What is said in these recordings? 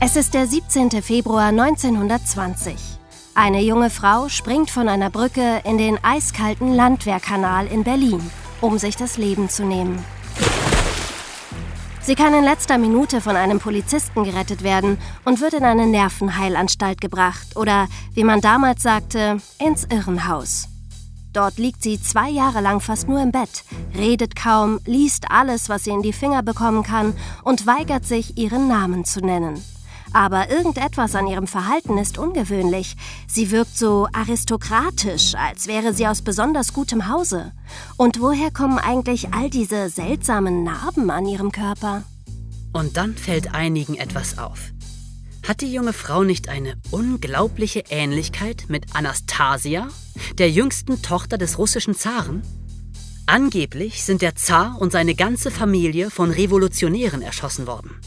Es ist der 17. Februar 1920. Eine junge Frau springt von einer Brücke in den eiskalten Landwehrkanal in Berlin, um sich das Leben zu nehmen. Sie kann in letzter Minute von einem Polizisten gerettet werden und wird in eine Nervenheilanstalt gebracht oder, wie man damals sagte, ins Irrenhaus. Dort liegt sie zwei Jahre lang fast nur im Bett, redet kaum, liest alles, was sie in die Finger bekommen kann und weigert sich, ihren Namen zu nennen. Aber irgendetwas an ihrem Verhalten ist ungewöhnlich. Sie wirkt so aristokratisch, als wäre sie aus besonders gutem Hause. Und woher kommen eigentlich all diese seltsamen Narben an ihrem Körper? Und dann fällt einigen etwas auf. Hat die junge Frau nicht eine unglaubliche Ähnlichkeit mit Anastasia, der jüngsten Tochter des russischen Zaren? Angeblich sind der Zar und seine ganze Familie von Revolutionären erschossen worden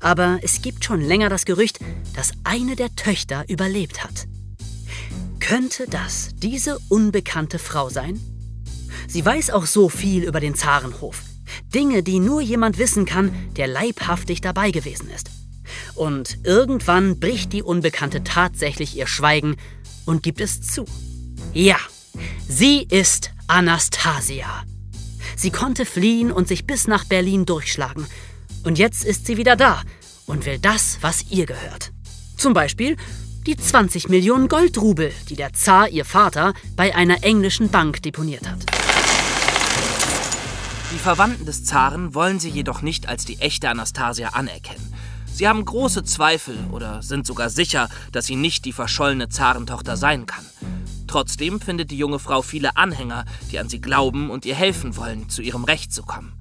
aber es gibt schon länger das Gerücht, dass eine der Töchter überlebt hat. Könnte das diese unbekannte Frau sein? Sie weiß auch so viel über den Zarenhof. Dinge, die nur jemand wissen kann, der leibhaftig dabei gewesen ist. Und irgendwann bricht die Unbekannte tatsächlich ihr Schweigen und gibt es zu. Ja, sie ist Anastasia. Sie konnte fliehen und sich bis nach Berlin durchschlagen, und jetzt ist sie wieder da und will das, was ihr gehört. Zum Beispiel die 20 Millionen Goldrubel, die der Zar, ihr Vater, bei einer englischen Bank deponiert hat. Die Verwandten des Zaren wollen sie jedoch nicht als die echte Anastasia anerkennen. Sie haben große Zweifel oder sind sogar sicher, dass sie nicht die verschollene Zarentochter sein kann. Trotzdem findet die junge Frau viele Anhänger, die an sie glauben und ihr helfen wollen, zu ihrem Recht zu kommen.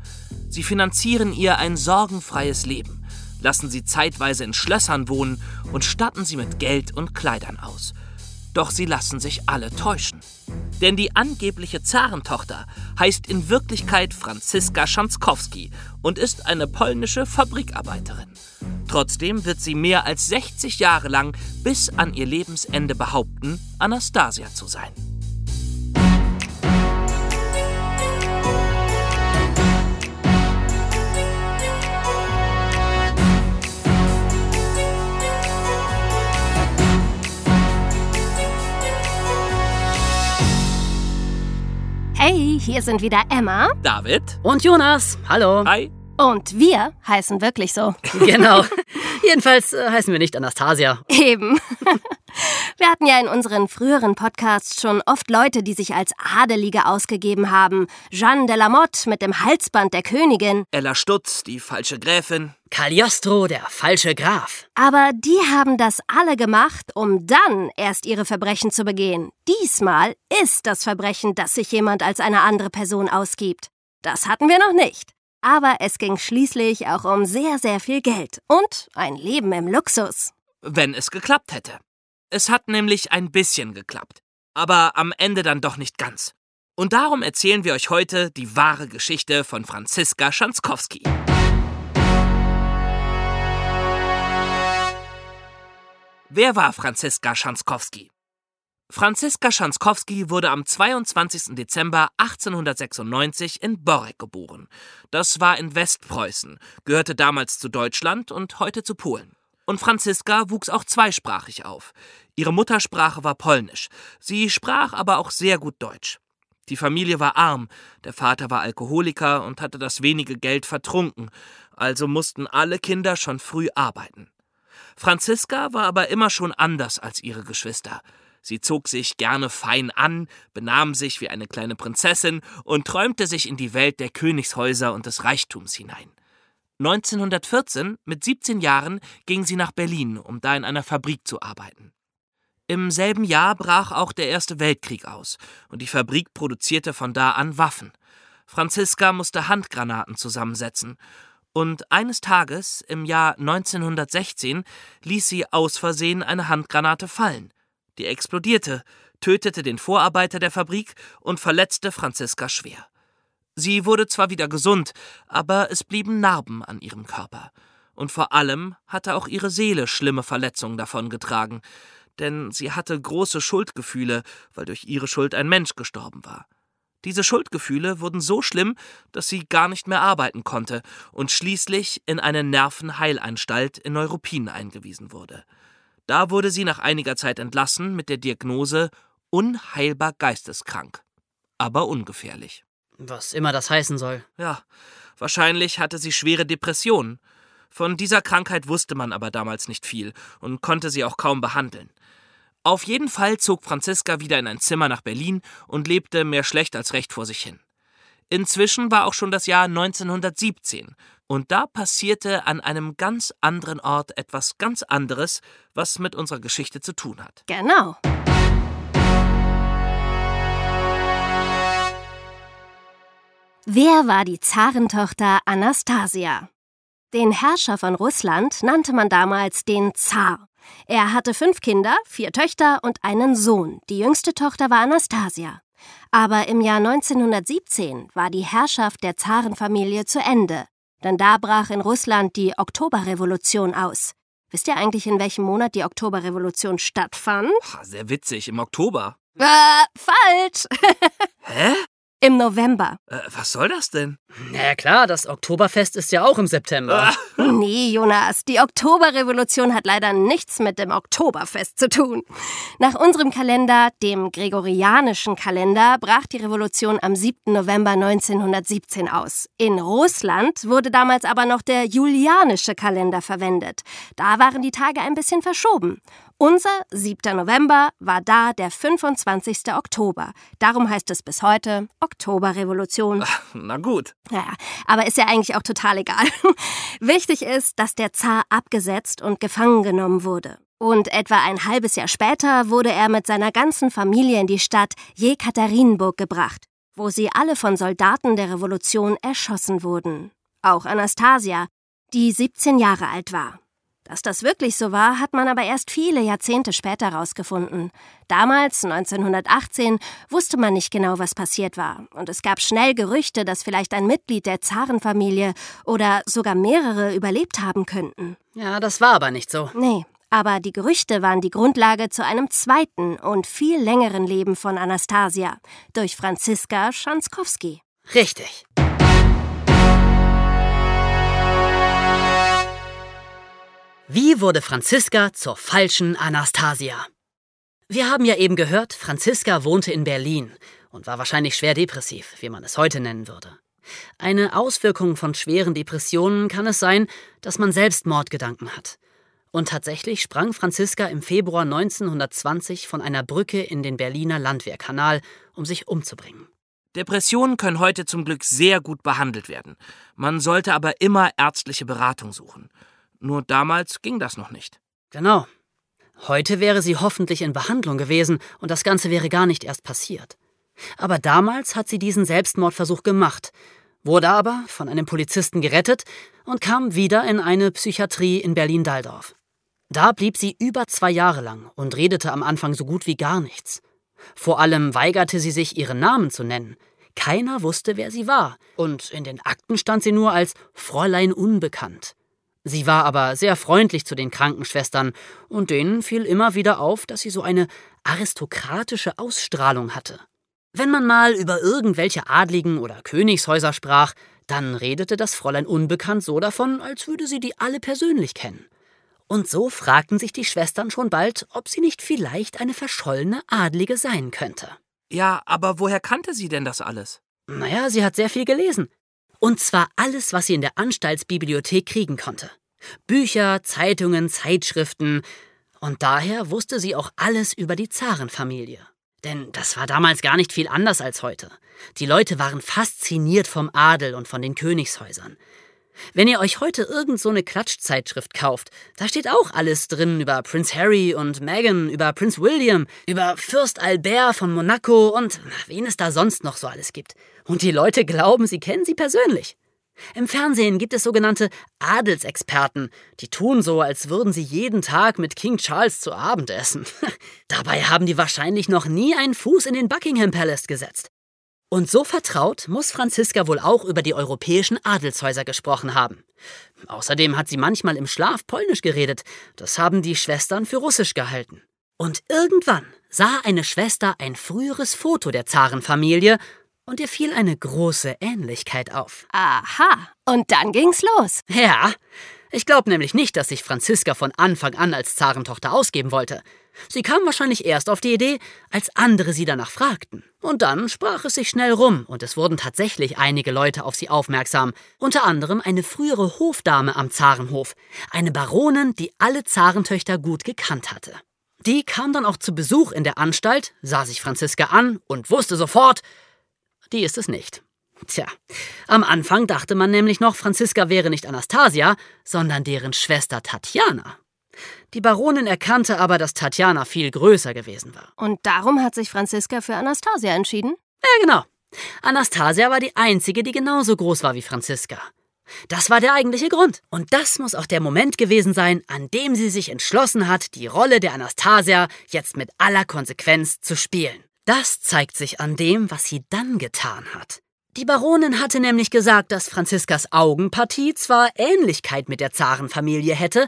Sie finanzieren ihr ein sorgenfreies Leben, lassen sie zeitweise in Schlössern wohnen und statten sie mit Geld und Kleidern aus. Doch sie lassen sich alle täuschen. Denn die angebliche Zarentochter heißt in Wirklichkeit Franziska Schanzkowski und ist eine polnische Fabrikarbeiterin. Trotzdem wird sie mehr als 60 Jahre lang bis an ihr Lebensende behaupten, Anastasia zu sein. Hey, hier sind wieder Emma. David. Und Jonas. Hallo. Hi. Und wir heißen wirklich so. Genau. Jedenfalls äh, heißen wir nicht Anastasia. Eben. Wir hatten ja in unseren früheren Podcasts schon oft Leute, die sich als Adelige ausgegeben haben. Jeanne de la Motte mit dem Halsband der Königin. Ella Stutz, die falsche Gräfin. Cagliostro, der falsche Graf. Aber die haben das alle gemacht, um dann erst ihre Verbrechen zu begehen. Diesmal ist das Verbrechen, dass sich jemand als eine andere Person ausgibt. Das hatten wir noch nicht. Aber es ging schließlich auch um sehr, sehr viel Geld und ein Leben im Luxus. Wenn es geklappt hätte. Es hat nämlich ein bisschen geklappt. Aber am Ende dann doch nicht ganz. Und darum erzählen wir euch heute die wahre Geschichte von Franziska Schanzkowski. Wer war Franziska Schanzkowski? Franziska Schanzkowski wurde am 22. Dezember 1896 in Borek geboren. Das war in Westpreußen, gehörte damals zu Deutschland und heute zu Polen. Und Franziska wuchs auch zweisprachig auf. Ihre Muttersprache war Polnisch. Sie sprach aber auch sehr gut Deutsch. Die Familie war arm, der Vater war Alkoholiker und hatte das wenige Geld vertrunken, also mussten alle Kinder schon früh arbeiten. Franziska war aber immer schon anders als ihre Geschwister. Sie zog sich gerne fein an, benahm sich wie eine kleine Prinzessin und träumte sich in die Welt der Königshäuser und des Reichtums hinein. 1914, mit 17 Jahren, ging sie nach Berlin, um da in einer Fabrik zu arbeiten. Im selben Jahr brach auch der Erste Weltkrieg aus und die Fabrik produzierte von da an Waffen. Franziska musste Handgranaten zusammensetzen und eines Tages, im Jahr 1916, ließ sie aus Versehen eine Handgranate fallen. Die explodierte, tötete den Vorarbeiter der Fabrik und verletzte Franziska schwer. Sie wurde zwar wieder gesund, aber es blieben Narben an ihrem Körper. Und vor allem hatte auch ihre Seele schlimme Verletzungen davongetragen, denn sie hatte große Schuldgefühle, weil durch ihre Schuld ein Mensch gestorben war. Diese Schuldgefühle wurden so schlimm, dass sie gar nicht mehr arbeiten konnte und schließlich in eine Nervenheilanstalt in Neuruppin eingewiesen wurde. Da wurde sie nach einiger Zeit entlassen mit der Diagnose unheilbar geisteskrank, aber ungefährlich. Was immer das heißen soll. Ja, wahrscheinlich hatte sie schwere Depressionen. Von dieser Krankheit wusste man aber damals nicht viel und konnte sie auch kaum behandeln. Auf jeden Fall zog Franziska wieder in ein Zimmer nach Berlin und lebte mehr schlecht als recht vor sich hin. Inzwischen war auch schon das Jahr 1917 und da passierte an einem ganz anderen Ort etwas ganz anderes, was mit unserer Geschichte zu tun hat. Genau. Wer war die Zarentochter Anastasia? Den Herrscher von Russland nannte man damals den Zar. Er hatte fünf Kinder, vier Töchter und einen Sohn. Die jüngste Tochter war Anastasia. Aber im Jahr 1917 war die Herrschaft der Zarenfamilie zu Ende. Denn da brach in Russland die Oktoberrevolution aus. Wisst ihr eigentlich, in welchem Monat die Oktoberrevolution stattfand? Sehr witzig, im Oktober. Äh, falsch. Hä? Im November. Äh, was soll das denn? Na klar, das Oktoberfest ist ja auch im September. Ah, Nee, Jonas, die Oktoberrevolution hat leider nichts mit dem Oktoberfest zu tun. Nach unserem Kalender, dem gregorianischen Kalender, brach die Revolution am 7. November 1917 aus. In Russland wurde damals aber noch der julianische Kalender verwendet. Da waren die Tage ein bisschen verschoben. Unser 7. November war da der 25. Oktober. Darum heißt es bis heute Oktoberrevolution. na gut. Naja, aber ist ja eigentlich auch total egal. Wichtig ist, dass der Zar abgesetzt und gefangen genommen wurde. Und etwa ein halbes Jahr später wurde er mit seiner ganzen Familie in die Stadt Jekaterinburg gebracht, wo sie alle von Soldaten der Revolution erschossen wurden. Auch Anastasia, die 17 Jahre alt war. Dass das wirklich so war, hat man aber erst viele Jahrzehnte später herausgefunden. Damals, 1918, wusste man nicht genau, was passiert war. Und es gab schnell Gerüchte, dass vielleicht ein Mitglied der Zarenfamilie oder sogar mehrere überlebt haben könnten. Ja, das war aber nicht so. Nee, aber die Gerüchte waren die Grundlage zu einem zweiten und viel längeren Leben von Anastasia durch Franziska Schanzkowski. Richtig. Wie wurde Franziska zur falschen Anastasia? Wir haben ja eben gehört, Franziska wohnte in Berlin und war wahrscheinlich schwer depressiv, wie man es heute nennen würde. Eine Auswirkung von schweren Depressionen kann es sein, dass man Selbstmordgedanken hat. Und tatsächlich sprang Franziska im Februar 1920 von einer Brücke in den Berliner Landwehrkanal, um sich umzubringen. Depressionen können heute zum Glück sehr gut behandelt werden. Man sollte aber immer ärztliche Beratung suchen. Nur damals ging das noch nicht. Genau. Heute wäre sie hoffentlich in Behandlung gewesen und das Ganze wäre gar nicht erst passiert. Aber damals hat sie diesen Selbstmordversuch gemacht, wurde aber von einem Polizisten gerettet und kam wieder in eine Psychiatrie in Berlin-Daldorf. Da blieb sie über zwei Jahre lang und redete am Anfang so gut wie gar nichts. Vor allem weigerte sie sich, ihren Namen zu nennen. Keiner wusste, wer sie war, und in den Akten stand sie nur als Fräulein Unbekannt. Sie war aber sehr freundlich zu den Krankenschwestern, und denen fiel immer wieder auf, dass sie so eine aristokratische Ausstrahlung hatte. Wenn man mal über irgendwelche Adligen oder Königshäuser sprach, dann redete das Fräulein Unbekannt so davon, als würde sie die alle persönlich kennen. Und so fragten sich die Schwestern schon bald, ob sie nicht vielleicht eine verschollene Adlige sein könnte. Ja, aber woher kannte sie denn das alles? Naja, sie hat sehr viel gelesen. Und zwar alles, was sie in der Anstaltsbibliothek kriegen konnte. Bücher, Zeitungen, Zeitschriften. Und daher wusste sie auch alles über die Zarenfamilie. Denn das war damals gar nicht viel anders als heute. Die Leute waren fasziniert vom Adel und von den Königshäusern. Wenn ihr euch heute irgend so eine Klatschzeitschrift kauft, da steht auch alles drin über Prinz Harry und Meghan, über Prinz William, über Fürst Albert von Monaco und wen es da sonst noch so alles gibt. Und die Leute glauben, sie kennen sie persönlich. Im Fernsehen gibt es sogenannte Adelsexperten, die tun so, als würden sie jeden Tag mit King Charles zu Abend essen. Dabei haben die wahrscheinlich noch nie einen Fuß in den Buckingham Palace gesetzt. Und so vertraut muss Franziska wohl auch über die europäischen Adelshäuser gesprochen haben. Außerdem hat sie manchmal im Schlaf Polnisch geredet, das haben die Schwestern für Russisch gehalten. Und irgendwann sah eine Schwester ein früheres Foto der Zarenfamilie und ihr fiel eine große Ähnlichkeit auf. Aha, und dann ging's los. Ja, ich glaube nämlich nicht, dass sich Franziska von Anfang an als Zarentochter ausgeben wollte. Sie kam wahrscheinlich erst auf die Idee, als andere sie danach fragten. Und dann sprach es sich schnell rum und es wurden tatsächlich einige Leute auf sie aufmerksam, unter anderem eine frühere Hofdame am Zarenhof, eine Baronin, die alle Zarentöchter gut gekannt hatte. Die kam dann auch zu Besuch in der Anstalt, sah sich Franziska an und wusste sofort, die ist es nicht. Tja, am Anfang dachte man nämlich noch, Franziska wäre nicht Anastasia, sondern deren Schwester Tatjana. Die Baronin erkannte aber, dass Tatjana viel größer gewesen war. Und darum hat sich Franziska für Anastasia entschieden? Ja, genau. Anastasia war die einzige, die genauso groß war wie Franziska. Das war der eigentliche Grund. Und das muss auch der Moment gewesen sein, an dem sie sich entschlossen hat, die Rolle der Anastasia jetzt mit aller Konsequenz zu spielen. Das zeigt sich an dem, was sie dann getan hat. Die Baronin hatte nämlich gesagt, dass Franziskas Augenpartie zwar Ähnlichkeit mit der Zarenfamilie hätte,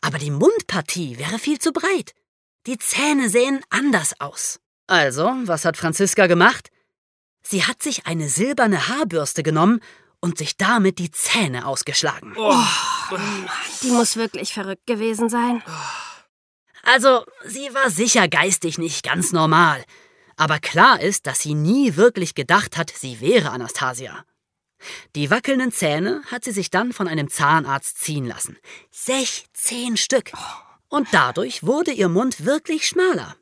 aber die Mundpartie wäre viel zu breit. Die Zähne sähen anders aus. Also, was hat Franziska gemacht? Sie hat sich eine silberne Haarbürste genommen und sich damit die Zähne ausgeschlagen. Oh, die muss wirklich verrückt gewesen sein. Also, sie war sicher geistig nicht ganz normal. Aber klar ist, dass sie nie wirklich gedacht hat, sie wäre Anastasia. Die wackelnden Zähne hat sie sich dann von einem Zahnarzt ziehen lassen. 16 Stück. Und dadurch wurde ihr Mund wirklich schmaler.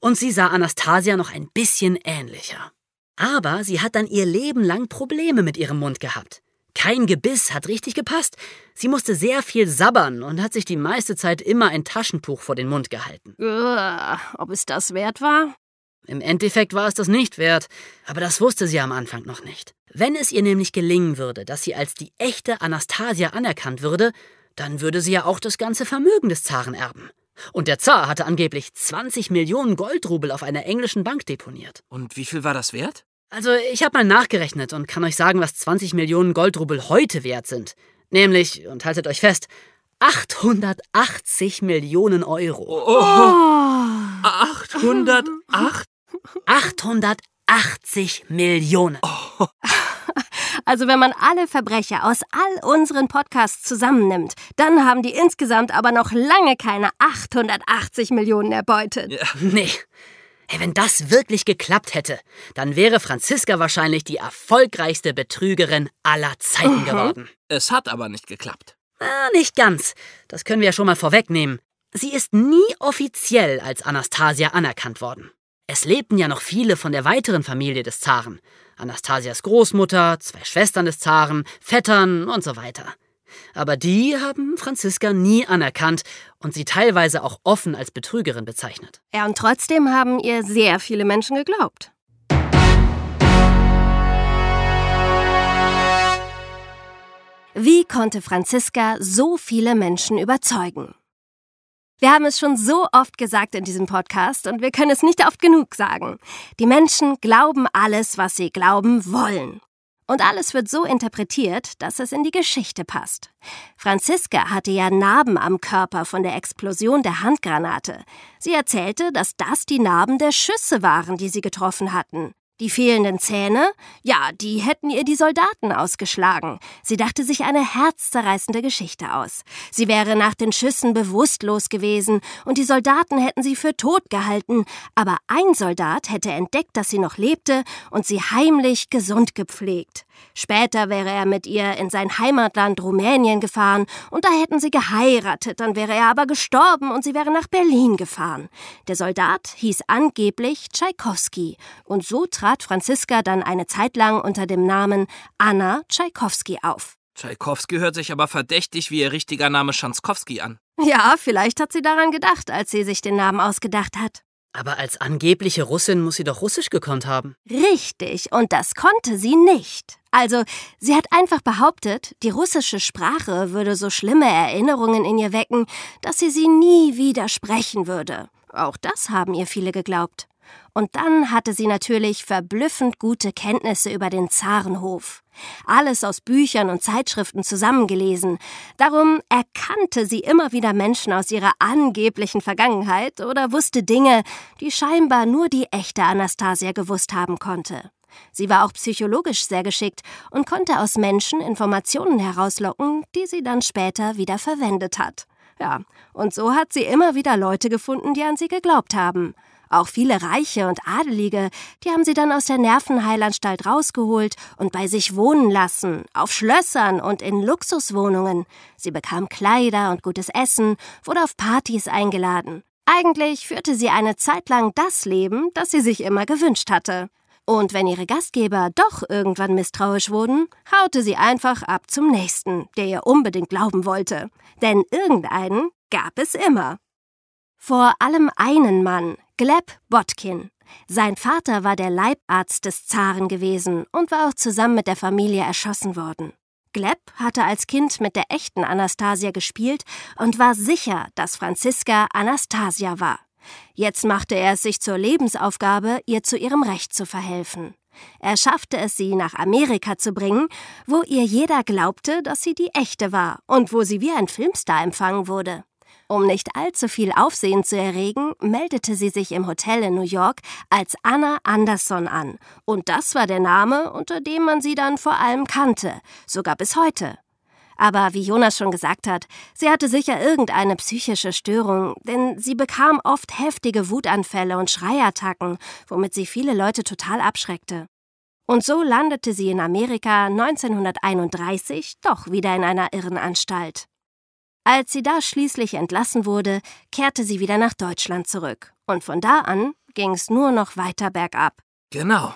Und sie sah Anastasia noch ein bisschen ähnlicher. Aber sie hat dann ihr Leben lang Probleme mit ihrem Mund gehabt. Kein Gebiss hat richtig gepasst. Sie musste sehr viel sabbern und hat sich die meiste Zeit immer ein Taschentuch vor den Mund gehalten. Uh, ob es das wert war? Im Endeffekt war es das nicht wert, aber das wusste sie am Anfang noch nicht. Wenn es ihr nämlich gelingen würde, dass sie als die echte Anastasia anerkannt würde, dann würde sie ja auch das ganze Vermögen des Zaren erben. Und der Zar hatte angeblich 20 Millionen Goldrubel auf einer englischen Bank deponiert. Und wie viel war das wert? Also, ich habe mal nachgerechnet und kann euch sagen, was 20 Millionen Goldrubel heute wert sind. Nämlich, und haltet euch fest, 880 Millionen Euro. Oh, oh. 808? 880 Millionen. Oh. Also wenn man alle Verbrecher aus all unseren Podcasts zusammennimmt, dann haben die insgesamt aber noch lange keine 880 Millionen erbeutet. Ja. Nee. Hey, wenn das wirklich geklappt hätte, dann wäre Franziska wahrscheinlich die erfolgreichste Betrügerin aller Zeiten mhm. geworden. Es hat aber nicht geklappt. Ah, nicht ganz. Das können wir ja schon mal vorwegnehmen. Sie ist nie offiziell als Anastasia anerkannt worden. Es lebten ja noch viele von der weiteren Familie des Zaren. Anastasias Großmutter, zwei Schwestern des Zaren, Vettern und so weiter. Aber die haben Franziska nie anerkannt und sie teilweise auch offen als Betrügerin bezeichnet. Ja, und trotzdem haben ihr sehr viele Menschen geglaubt. Wie konnte Franziska so viele Menschen überzeugen? Wir haben es schon so oft gesagt in diesem Podcast und wir können es nicht oft genug sagen. Die Menschen glauben alles, was sie glauben wollen. Und alles wird so interpretiert, dass es in die Geschichte passt. Franziska hatte ja Narben am Körper von der Explosion der Handgranate. Sie erzählte, dass das die Narben der Schüsse waren, die sie getroffen hatten. Die fehlenden Zähne? Ja, die hätten ihr die Soldaten ausgeschlagen. Sie dachte sich eine herzzerreißende Geschichte aus. Sie wäre nach den Schüssen bewusstlos gewesen und die Soldaten hätten sie für tot gehalten, aber ein Soldat hätte entdeckt, dass sie noch lebte und sie heimlich gesund gepflegt. Später wäre er mit ihr in sein Heimatland Rumänien gefahren und da hätten sie geheiratet, dann wäre er aber gestorben und sie wäre nach Berlin gefahren. Der Soldat hieß angeblich Tschaikowski und so trat Franziska dann eine Zeit lang unter dem Namen Anna Tschaikowski auf. Tschaikowski hört sich aber verdächtig wie ihr richtiger Name Schanskowski an. Ja, vielleicht hat sie daran gedacht, als sie sich den Namen ausgedacht hat. Aber als angebliche Russin muss sie doch Russisch gekonnt haben. Richtig, und das konnte sie nicht. Also, sie hat einfach behauptet, die russische Sprache würde so schlimme Erinnerungen in ihr wecken, dass sie sie nie wieder sprechen würde. Auch das haben ihr viele geglaubt. Und dann hatte sie natürlich verblüffend gute Kenntnisse über den Zarenhof. Alles aus Büchern und Zeitschriften zusammengelesen. Darum erkannte sie immer wieder Menschen aus ihrer angeblichen Vergangenheit oder wusste Dinge, die scheinbar nur die echte Anastasia gewusst haben konnte. Sie war auch psychologisch sehr geschickt und konnte aus Menschen Informationen herauslocken, die sie dann später wieder verwendet hat. Ja, und so hat sie immer wieder Leute gefunden, die an sie geglaubt haben. Auch viele Reiche und Adelige, die haben sie dann aus der Nervenheilanstalt rausgeholt und bei sich wohnen lassen, auf Schlössern und in Luxuswohnungen. Sie bekam Kleider und gutes Essen, wurde auf Partys eingeladen. Eigentlich führte sie eine Zeit lang das Leben, das sie sich immer gewünscht hatte. Und wenn ihre Gastgeber doch irgendwann misstrauisch wurden, haute sie einfach ab zum nächsten, der ihr unbedingt glauben wollte. Denn irgendeinen gab es immer. Vor allem einen Mann, Gleb Botkin. Sein Vater war der Leibarzt des Zaren gewesen und war auch zusammen mit der Familie erschossen worden. Gleb hatte als Kind mit der echten Anastasia gespielt und war sicher, dass Franziska Anastasia war. Jetzt machte er es sich zur Lebensaufgabe, ihr zu ihrem Recht zu verhelfen. Er schaffte es, sie nach Amerika zu bringen, wo ihr jeder glaubte, dass sie die echte war und wo sie wie ein Filmstar empfangen wurde. Um nicht allzu viel Aufsehen zu erregen, meldete sie sich im Hotel in New York als Anna Anderson an. Und das war der Name, unter dem man sie dann vor allem kannte, sogar bis heute. Aber wie Jonas schon gesagt hat, sie hatte sicher irgendeine psychische Störung, denn sie bekam oft heftige Wutanfälle und Schreiattacken, womit sie viele Leute total abschreckte. Und so landete sie in Amerika 1931 doch wieder in einer Irrenanstalt. Als sie da schließlich entlassen wurde, kehrte sie wieder nach Deutschland zurück. Und von da an ging es nur noch weiter bergab. Genau.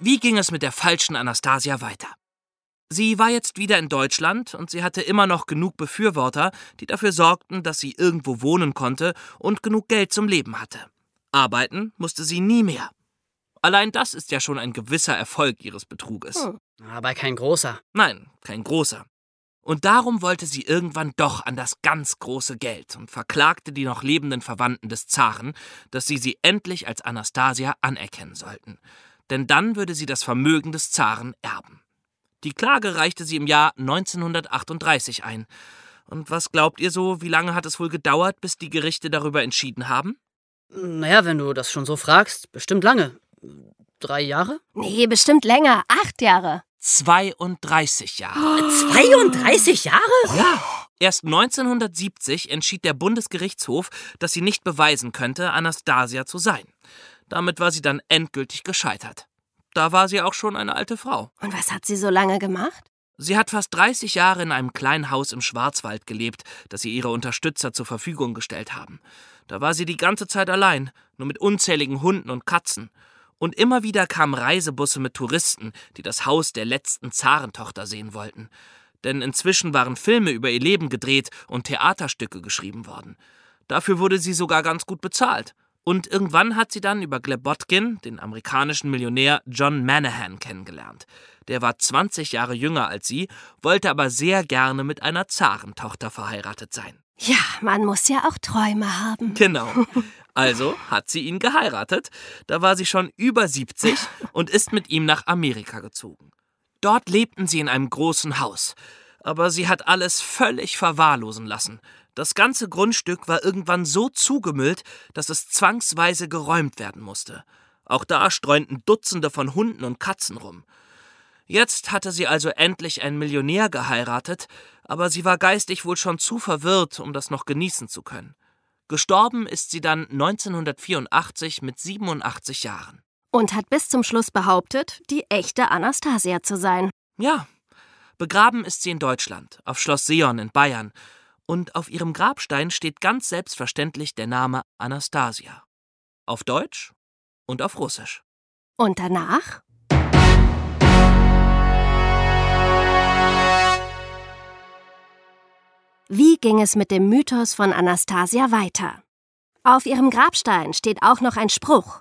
Wie ging es mit der falschen Anastasia weiter? Sie war jetzt wieder in Deutschland und sie hatte immer noch genug Befürworter, die dafür sorgten, dass sie irgendwo wohnen konnte und genug Geld zum Leben hatte. Arbeiten musste sie nie mehr. Allein das ist ja schon ein gewisser Erfolg ihres Betruges. Hm. Aber kein großer. Nein, kein großer. Und darum wollte sie irgendwann doch an das ganz große Geld und verklagte die noch lebenden Verwandten des Zaren, dass sie sie endlich als Anastasia anerkennen sollten denn dann würde sie das Vermögen des Zaren erben. Die Klage reichte sie im Jahr 1938 ein. Und was glaubt ihr so, wie lange hat es wohl gedauert, bis die Gerichte darüber entschieden haben? Naja, wenn du das schon so fragst, bestimmt lange. Drei Jahre? Nee, bestimmt länger. Acht Jahre. 32 Jahre. 32 Jahre? Ja. Erst 1970 entschied der Bundesgerichtshof, dass sie nicht beweisen könnte, Anastasia zu sein. Damit war sie dann endgültig gescheitert. Da war sie auch schon eine alte Frau. Und was hat sie so lange gemacht? Sie hat fast 30 Jahre in einem kleinen Haus im Schwarzwald gelebt, das sie ihre Unterstützer zur Verfügung gestellt haben. Da war sie die ganze Zeit allein, nur mit unzähligen Hunden und Katzen. Und immer wieder kamen Reisebusse mit Touristen, die das Haus der letzten Zarentochter sehen wollten. Denn inzwischen waren Filme über ihr Leben gedreht und Theaterstücke geschrieben worden. Dafür wurde sie sogar ganz gut bezahlt. Und irgendwann hat sie dann über Gleb Botkin, den amerikanischen Millionär John Manahan, kennengelernt. Der war 20 Jahre jünger als sie, wollte aber sehr gerne mit einer Zarentochter verheiratet sein. Ja, man muss ja auch Träume haben. Genau. Also hat sie ihn geheiratet. Da war sie schon über 70 und ist mit ihm nach Amerika gezogen. Dort lebten sie in einem großen Haus. Aber sie hat alles völlig verwahrlosen lassen. Das ganze Grundstück war irgendwann so zugemüllt, dass es zwangsweise geräumt werden musste. Auch da streunten Dutzende von Hunden und Katzen rum. Jetzt hatte sie also endlich einen Millionär geheiratet, aber sie war geistig wohl schon zu verwirrt, um das noch genießen zu können. Gestorben ist sie dann 1984 mit 87 Jahren. Und hat bis zum Schluss behauptet, die echte Anastasia zu sein. Ja. Begraben ist sie in Deutschland, auf Schloss Seon in Bayern, und auf ihrem Grabstein steht ganz selbstverständlich der Name Anastasia. Auf Deutsch und auf Russisch. Und danach? Wie ging es mit dem Mythos von Anastasia weiter? Auf ihrem Grabstein steht auch noch ein Spruch.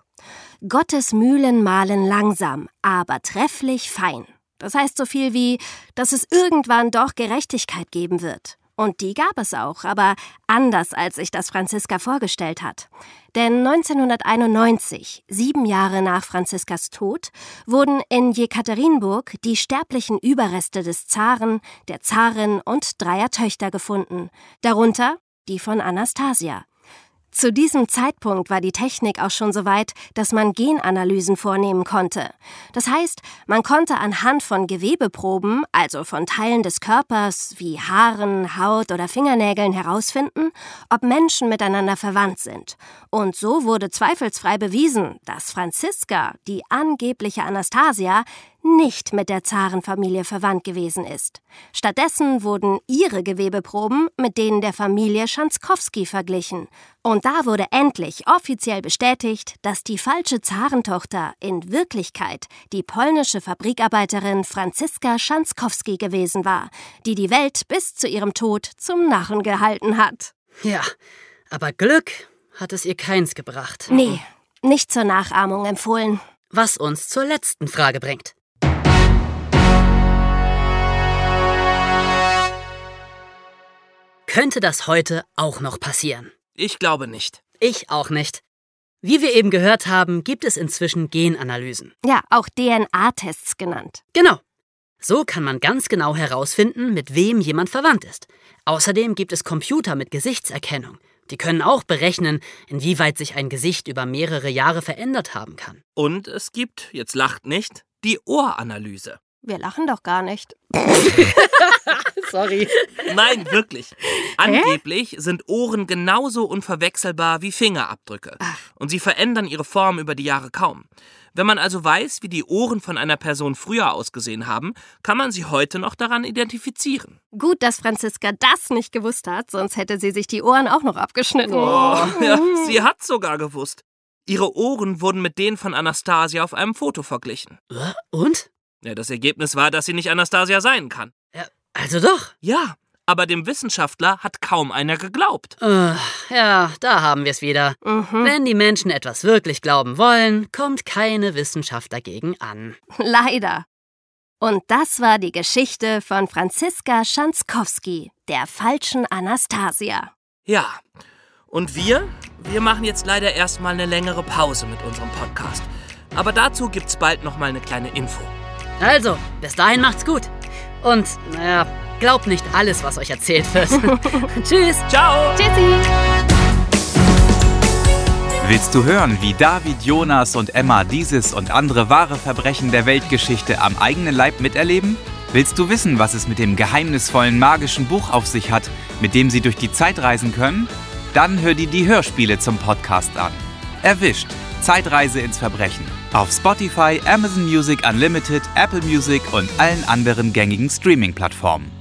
Gottes Mühlen mahlen langsam, aber trefflich fein. Das heißt so viel wie, dass es irgendwann doch Gerechtigkeit geben wird. Und die gab es auch, aber anders, als sich das Franziska vorgestellt hat. Denn 1991, sieben Jahre nach Franziskas Tod, wurden in Jekaterinburg die sterblichen Überreste des Zaren, der Zarin und dreier Töchter gefunden, darunter die von Anastasia. Zu diesem Zeitpunkt war die Technik auch schon so weit, dass man Genanalysen vornehmen konnte. Das heißt, man konnte anhand von Gewebeproben, also von Teilen des Körpers wie Haaren, Haut oder Fingernägeln herausfinden, ob Menschen miteinander verwandt sind. Und so wurde zweifelsfrei bewiesen, dass Franziska, die angebliche Anastasia, nicht mit der Zarenfamilie verwandt gewesen ist. Stattdessen wurden ihre Gewebeproben mit denen der Familie Schanzkowski verglichen. Und da wurde endlich offiziell bestätigt, dass die falsche Zarentochter in Wirklichkeit die polnische Fabrikarbeiterin Franziska Schanzkowski gewesen war, die die Welt bis zu ihrem Tod zum Narren gehalten hat. Ja, aber Glück hat es ihr keins gebracht. Nee, nicht zur Nachahmung empfohlen. Was uns zur letzten Frage bringt. Könnte das heute auch noch passieren? Ich glaube nicht. Ich auch nicht. Wie wir eben gehört haben, gibt es inzwischen Genanalysen. Ja, auch DNA-Tests genannt. Genau. So kann man ganz genau herausfinden, mit wem jemand verwandt ist. Außerdem gibt es Computer mit Gesichtserkennung. Die können auch berechnen, inwieweit sich ein Gesicht über mehrere Jahre verändert haben kann. Und es gibt, jetzt lacht nicht, die Ohranalyse. Wir lachen doch gar nicht. Sorry. Nein, wirklich. Angeblich sind Ohren genauso unverwechselbar wie Fingerabdrücke. Und sie verändern ihre Form über die Jahre kaum. Wenn man also weiß, wie die Ohren von einer Person früher ausgesehen haben, kann man sie heute noch daran identifizieren. Gut, dass Franziska das nicht gewusst hat, sonst hätte sie sich die Ohren auch noch abgeschnitten. Oh, ja, sie hat sogar gewusst. Ihre Ohren wurden mit denen von Anastasia auf einem Foto verglichen. Äh, Und? Ja, das Ergebnis war, dass sie nicht Anastasia sein kann. Ja, also doch. Ja, aber dem Wissenschaftler hat kaum einer geglaubt. Äh, ja, da haben wir es wieder. Mhm. Wenn die Menschen etwas wirklich glauben wollen, kommt keine Wissenschaft dagegen an. Leider. Und das war die Geschichte von Franziska Schanzkowski, der falschen Anastasia. Ja. Und wir? Wir machen jetzt leider erstmal eine längere Pause mit unserem Podcast. Aber dazu gibt's bald nochmal eine kleine Info. Also, bis dahin macht's gut. Und, naja, glaubt nicht alles, was euch erzählt wird. Tschüss. Ciao! Tschüssi! Willst du hören, wie David, Jonas und Emma dieses und andere wahre Verbrechen der Weltgeschichte am eigenen Leib miterleben? Willst du wissen, was es mit dem geheimnisvollen magischen Buch auf sich hat, mit dem sie durch die Zeit reisen können? Dann hör dir die Hörspiele zum Podcast an. Erwischt. Zeitreise ins Verbrechen. Auf Spotify, Amazon Music Unlimited, Apple Music und allen anderen gängigen Streaming-Plattformen.